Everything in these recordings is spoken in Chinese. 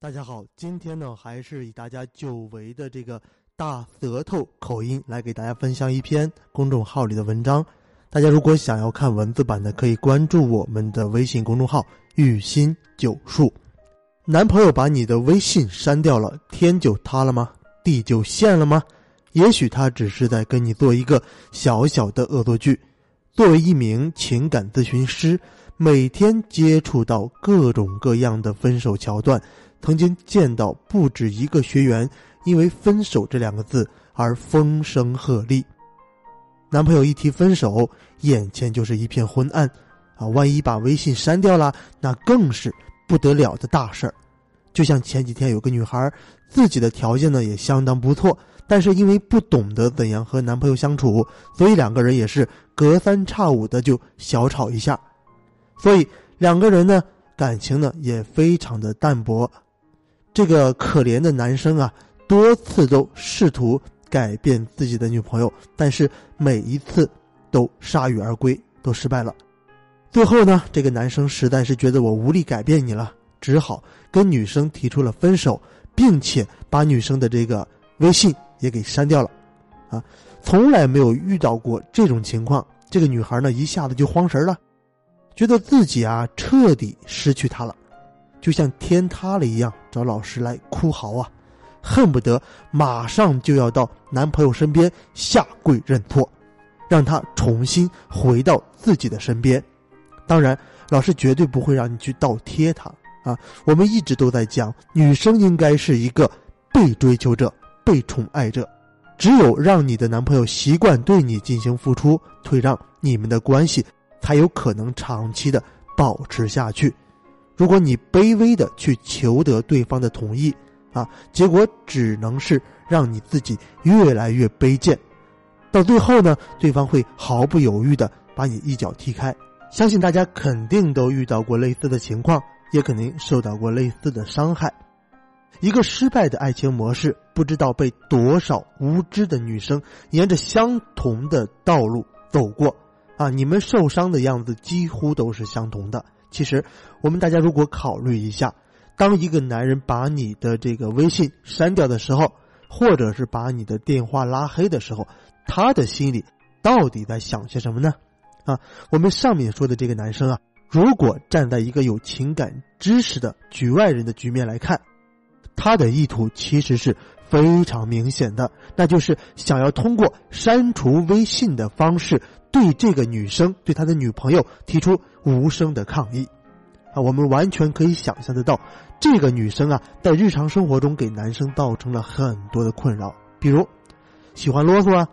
大家好，今天呢还是以大家久违的这个大舌头口音来给大家分享一篇公众号里的文章。大家如果想要看文字版的，可以关注我们的微信公众号“雨心九数”。男朋友把你的微信删掉了，天就塌了吗？地就陷了吗？也许他只是在跟你做一个小小的恶作剧。作为一名情感咨询师，每天接触到各种各样的分手桥段。曾经见到不止一个学员因为“分手”这两个字而风声鹤唳。男朋友一提分手，眼前就是一片昏暗，啊，万一把微信删掉了，那更是不得了的大事儿。就像前几天有个女孩，自己的条件呢也相当不错，但是因为不懂得怎样和男朋友相处，所以两个人也是隔三差五的就小吵一下，所以两个人呢感情呢也非常的淡薄。这个可怜的男生啊，多次都试图改变自己的女朋友，但是每一次都铩羽而归，都失败了。最后呢，这个男生实在是觉得我无力改变你了，只好跟女生提出了分手，并且把女生的这个微信也给删掉了。啊，从来没有遇到过这种情况，这个女孩呢一下子就慌神了，觉得自己啊彻底失去他了。就像天塌了一样，找老师来哭嚎啊，恨不得马上就要到男朋友身边下跪认错，让他重新回到自己的身边。当然，老师绝对不会让你去倒贴他啊。我们一直都在讲，女生应该是一个被追求者、被宠爱者，只有让你的男朋友习惯对你进行付出，退让，你们的关系才有可能长期的保持下去。如果你卑微的去求得对方的同意，啊，结果只能是让你自己越来越卑贱，到最后呢，对方会毫不犹豫的把你一脚踢开。相信大家肯定都遇到过类似的情况，也肯定受到过类似的伤害。一个失败的爱情模式，不知道被多少无知的女生沿着相同的道路走过，啊，你们受伤的样子几乎都是相同的。其实，我们大家如果考虑一下，当一个男人把你的这个微信删掉的时候，或者是把你的电话拉黑的时候，他的心里到底在想些什么呢？啊，我们上面说的这个男生啊，如果站在一个有情感知识的局外人的局面来看，他的意图其实是非常明显的，那就是想要通过删除微信的方式。对这个女生，对他的女朋友提出无声的抗议，啊，我们完全可以想象得到，这个女生啊，在日常生活中给男生造成了很多的困扰，比如喜欢啰嗦啊，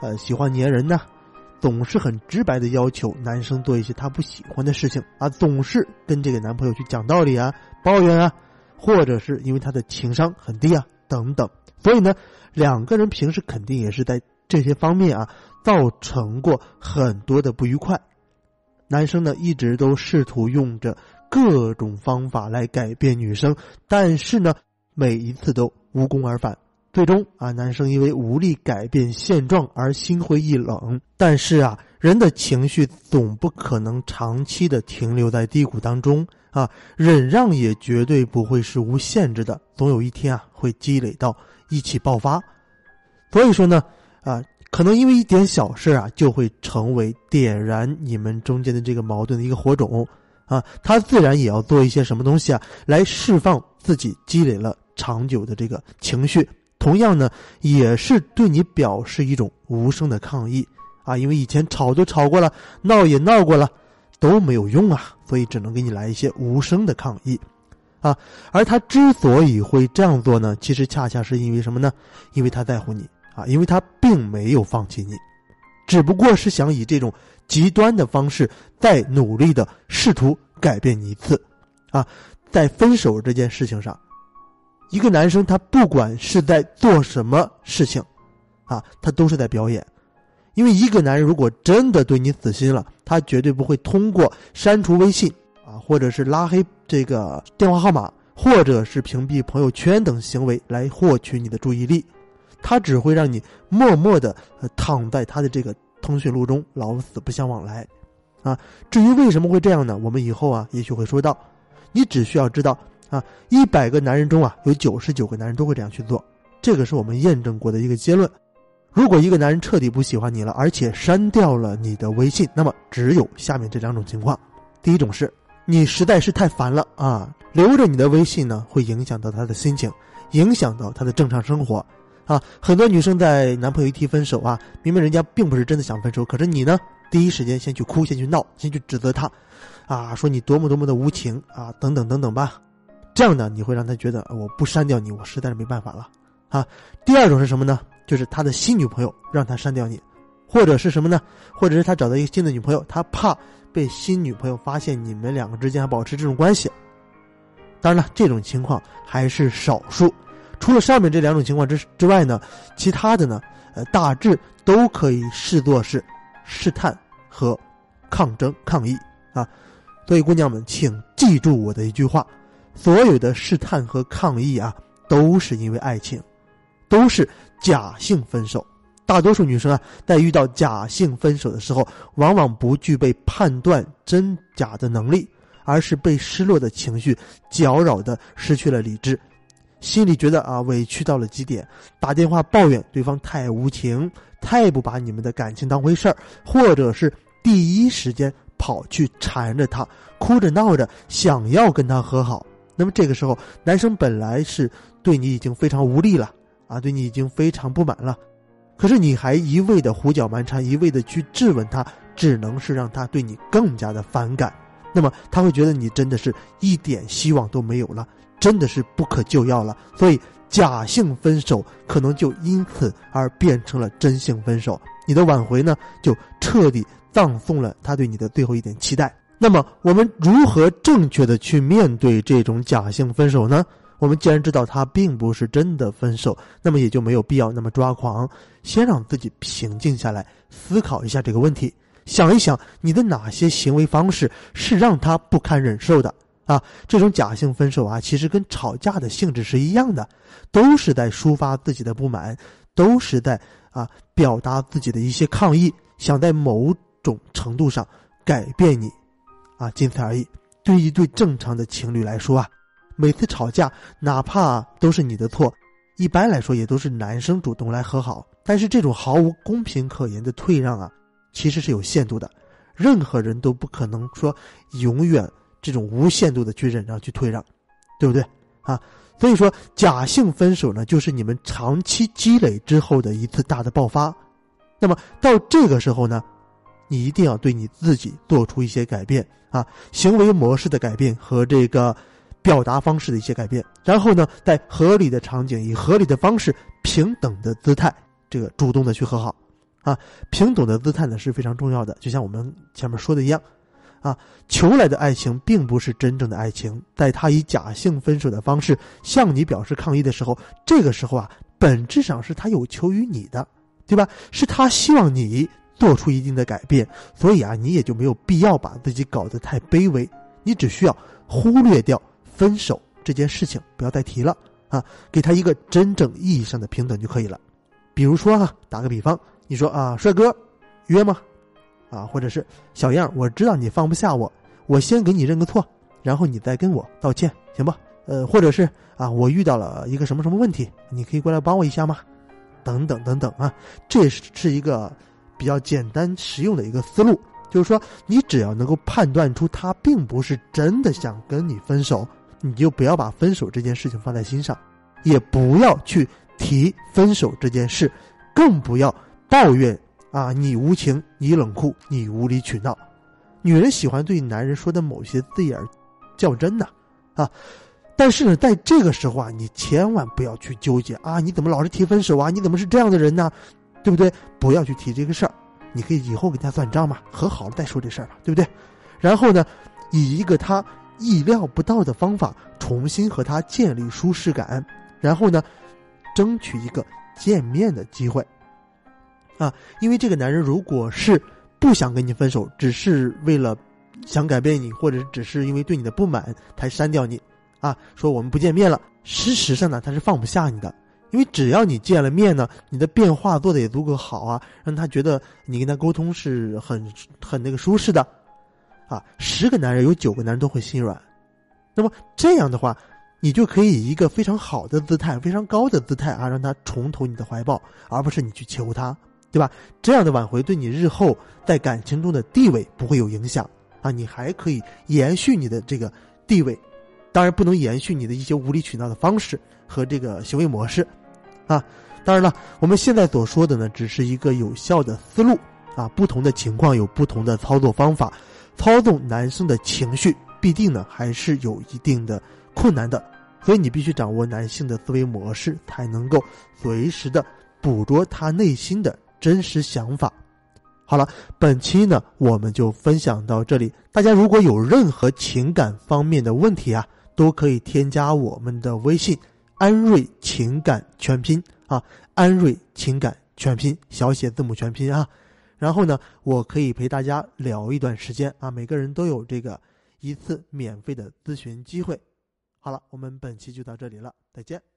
呃，喜欢粘人呢，总是很直白的要求男生做一些他不喜欢的事情啊，总是跟这个男朋友去讲道理啊，抱怨啊，或者是因为他的情商很低啊，等等，所以呢，两个人平时肯定也是在这些方面啊。造成过很多的不愉快，男生呢一直都试图用着各种方法来改变女生，但是呢每一次都无功而返。最终啊，男生因为无力改变现状而心灰意冷。但是啊，人的情绪总不可能长期的停留在低谷当中啊，忍让也绝对不会是无限制的，总有一天啊会积累到一起爆发。所以说呢，啊。可能因为一点小事啊，就会成为点燃你们中间的这个矛盾的一个火种，啊，他自然也要做一些什么东西啊，来释放自己积累了长久的这个情绪。同样呢，也是对你表示一种无声的抗议啊，因为以前吵都吵过了，闹也闹过了，都没有用啊，所以只能给你来一些无声的抗议，啊，而他之所以会这样做呢，其实恰恰是因为什么呢？因为他在乎你。因为他并没有放弃你，只不过是想以这种极端的方式再努力的试图改变你一次。啊，在分手这件事情上，一个男生他不管是在做什么事情，啊，他都是在表演。因为一个男人如果真的对你死心了，他绝对不会通过删除微信啊，或者是拉黑这个电话号码，或者是屏蔽朋友圈等行为来获取你的注意力。他只会让你默默的躺在他的这个通讯录中，老死不相往来，啊！至于为什么会这样呢？我们以后啊，也许会说到。你只需要知道，啊，一百个男人中啊，有九十九个男人都会这样去做，这个是我们验证过的一个结论。如果一个男人彻底不喜欢你了，而且删掉了你的微信，那么只有下面这两种情况：第一种是，你实在是太烦了啊，留着你的微信呢，会影响到他的心情，影响到他的正常生活，啊，很多女生在男朋友一提分手啊，明明人家并不是真的想分手，可是你呢，第一时间先去哭，先去闹，先去指责他，啊，说你多么多么的无情啊，等等等等吧。这样呢，你会让他觉得我不删掉你，我实在是没办法了，啊。第二种是什么呢？就是他的新女朋友让他删掉你，或者是什么呢？或者是他找到一个新的女朋友，他怕被新女朋友发现你们两个之间还保持这种关系。当然了，这种情况还是少数。除了上面这两种情况之之外呢，其他的呢，呃，大致都可以视作是试探和抗争、抗议啊。所以，姑娘们，请记住我的一句话。所有的试探和抗议啊，都是因为爱情，都是假性分手。大多数女生啊，在遇到假性分手的时候，往往不具备判断真假的能力，而是被失落的情绪搅扰的失去了理智，心里觉得啊委屈到了极点，打电话抱怨对方太无情，太不把你们的感情当回事儿，或者是第一时间跑去缠着他，哭着闹着想要跟他和好。那么这个时候，男生本来是对你已经非常无力了啊，对你已经非常不满了，可是你还一味的胡搅蛮缠，一味的去质问他，只能是让他对你更加的反感。那么他会觉得你真的是一点希望都没有了，真的是不可救药了。所以假性分手可能就因此而变成了真性分手，你的挽回呢就彻底葬送了他对你的最后一点期待。那么，我们如何正确的去面对这种假性分手呢？我们既然知道他并不是真的分手，那么也就没有必要那么抓狂。先让自己平静下来，思考一下这个问题，想一想你的哪些行为方式是让他不堪忍受的啊？这种假性分手啊，其实跟吵架的性质是一样的，都是在抒发自己的不满，都是在啊表达自己的一些抗议，想在某种程度上改变你。啊，仅此而已。对于一对正常的情侣来说啊，每次吵架，哪怕都是你的错，一般来说也都是男生主动来和好。但是这种毫无公平可言的退让啊，其实是有限度的。任何人都不可能说永远这种无限度的去忍让、去退让，对不对？啊，所以说假性分手呢，就是你们长期积累之后的一次大的爆发。那么到这个时候呢？你一定要对你自己做出一些改变啊，行为模式的改变和这个表达方式的一些改变，然后呢，在合理的场景以合理的方式、平等的姿态，这个主动的去和好啊，平等的姿态呢是非常重要的。就像我们前面说的一样，啊，求来的爱情并不是真正的爱情，在他以假性分手的方式向你表示抗议的时候，这个时候啊，本质上是他有求于你的，对吧？是他希望你。做出一定的改变，所以啊，你也就没有必要把自己搞得太卑微。你只需要忽略掉分手这件事情，不要再提了啊，给他一个真正意义上的平等就可以了。比如说哈，打个比方，你说啊，帅哥，约吗？啊，或者是小样，我知道你放不下我，我先给你认个错，然后你再跟我道歉，行吧？呃，或者是啊，我遇到了一个什么什么问题，你可以过来帮我一下吗？等等等等啊，这是一个。比较简单实用的一个思路，就是说，你只要能够判断出他并不是真的想跟你分手，你就不要把分手这件事情放在心上，也不要去提分手这件事，更不要抱怨啊，你无情，你冷酷，你无理取闹。女人喜欢对男人说的某些字眼较真呢，啊，但是呢，在这个时候啊，你千万不要去纠结啊，你怎么老是提分手啊？你怎么是这样的人呢？对不对？不要去提这个事儿，你可以以后跟他算账嘛，和好了再说这事儿吧，对不对？然后呢，以一个他意料不到的方法重新和他建立舒适感，然后呢，争取一个见面的机会。啊，因为这个男人如果是不想跟你分手，只是为了想改变你，或者只是因为对你的不满才删掉你，啊，说我们不见面了，事实上呢，他是放不下你的。因为只要你见了面呢，你的变化做的也足够好啊，让他觉得你跟他沟通是很很那个舒适的，啊，十个男人有九个男人都会心软，那么这样的话，你就可以以一个非常好的姿态、非常高的姿态啊，让他重投你的怀抱，而不是你去求他，对吧？这样的挽回对你日后在感情中的地位不会有影响啊，你还可以延续你的这个地位，当然不能延续你的一些无理取闹的方式和这个行为模式，啊，当然了，我们现在所说的呢，只是一个有效的思路啊，不同的情况有不同的操作方法，操纵男生的情绪必定呢还是有一定的。困难的，所以你必须掌握男性的思维模式，才能够随时的捕捉他内心的真实想法。好了，本期呢我们就分享到这里。大家如果有任何情感方面的问题啊，都可以添加我们的微信“安瑞情感全拼”啊，“安瑞情感全拼”小写字母全拼啊。然后呢，我可以陪大家聊一段时间啊，每个人都有这个一次免费的咨询机会。好了，我们本期就到这里了，再见。